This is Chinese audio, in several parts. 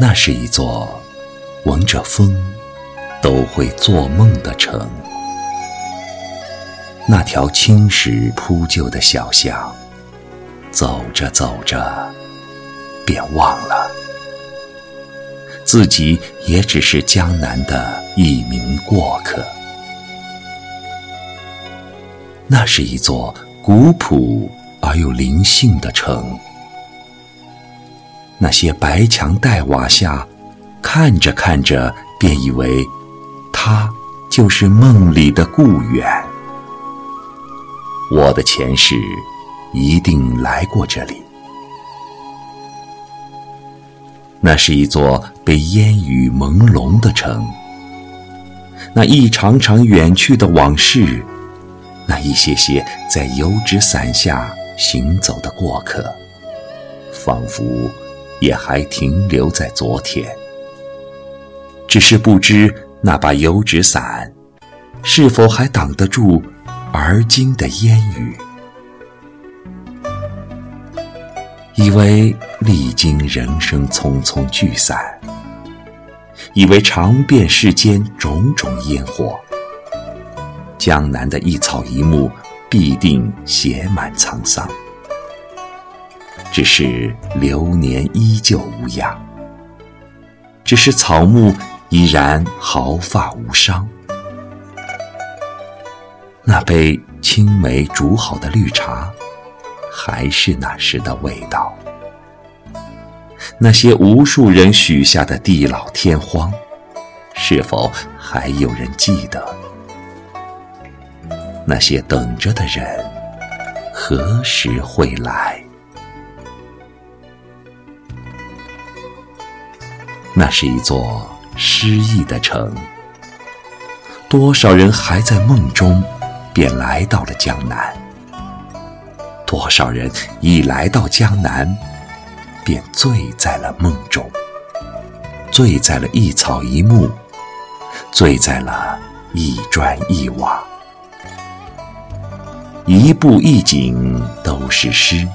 那是一座闻着风都会做梦的城。那条青石铺就的小巷，走着走着，便忘了自己也只是江南的一名过客。那是一座古朴而又灵性的城。那些白墙黛瓦下，看着看着，便以为，它就是梦里的故园。我的前世一定来过这里。那是一座被烟雨朦胧的城。那一场场远去的往事，那一些些在油纸伞下行走的过客，仿佛。也还停留在昨天，只是不知那把油纸伞是否还挡得住而今的烟雨。以为历经人生匆匆聚散，以为尝遍世间种种烟火，江南的一草一木必定写满沧桑。只是流年依旧无恙，只是草木依然毫发无伤。那杯青梅煮好的绿茶，还是那时的味道。那些无数人许下的地老天荒，是否还有人记得？那些等着的人，何时会来？那是一座诗意的城，多少人还在梦中，便来到了江南；多少人一来到江南，便醉在了梦中，醉在了一草一木，醉在了一砖一瓦，一步一景都是诗。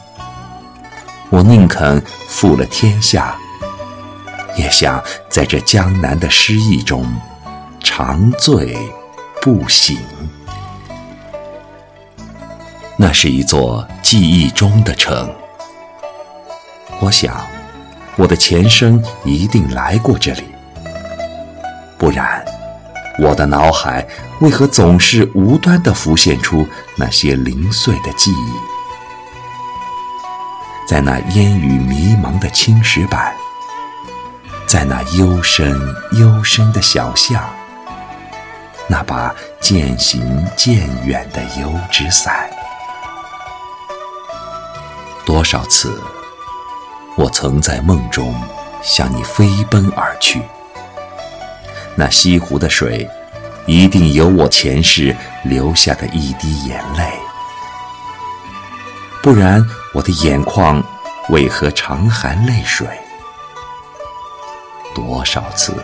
我宁肯负了天下。也想在这江南的诗意中长醉不醒。那是一座记忆中的城。我想，我的前生一定来过这里，不然，我的脑海为何总是无端的浮现出那些零碎的记忆？在那烟雨迷茫的青石板。在那幽深幽深的小巷，那把渐行渐远的油纸伞，多少次，我曾在梦中向你飞奔而去。那西湖的水，一定有我前世留下的一滴眼泪，不然我的眼眶为何常含泪水？多少次，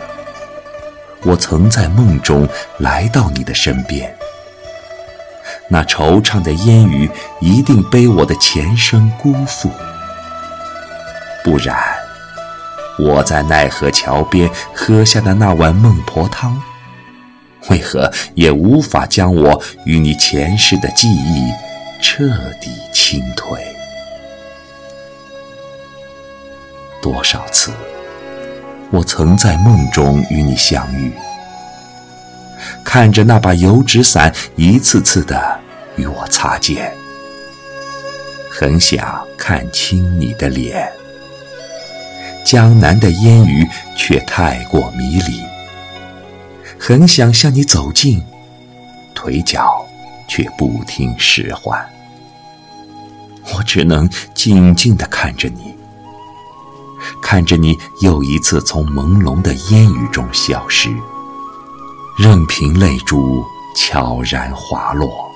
我曾在梦中来到你的身边，那惆怅的烟雨一定被我的前生辜负，不然，我在奈何桥边喝下的那碗孟婆汤，为何也无法将我与你前世的记忆彻底清退？多少次？我曾在梦中与你相遇，看着那把油纸伞一次次的与我擦肩，很想看清你的脸。江南的烟雨却太过迷离，很想向你走近，腿脚却不听使唤。我只能静静的看着你。看着你又一次从朦胧的烟雨中消失，任凭泪珠悄然滑落。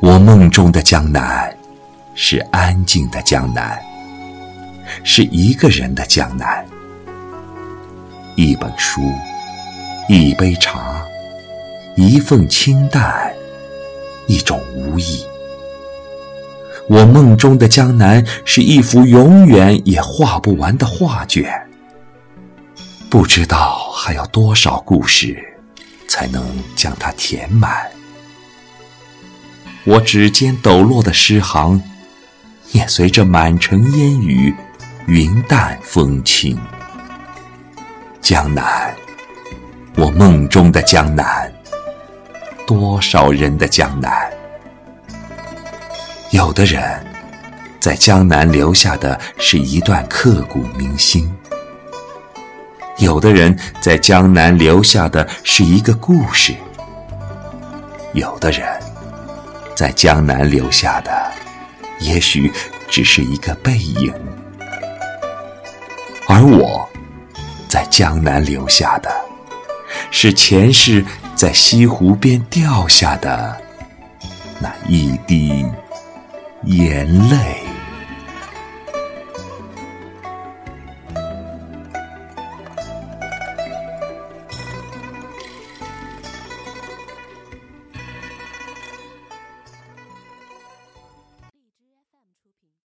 我梦中的江南，是安静的江南，是一个人的江南。一本书，一杯茶，一份清淡，一种无意。我梦中的江南是一幅永远也画不完的画卷，不知道还有多少故事才能将它填满。我指尖抖落的诗行，也随着满城烟雨，云淡风轻。江南，我梦中的江南，多少人的江南？有的人，在江南留下的是一段刻骨铭心；有的人，在江南留下的是一个故事；有的人，在江南留下的，也许只是一个背影；而我，在江南留下的，是前世在西湖边掉下的那一滴。眼泪。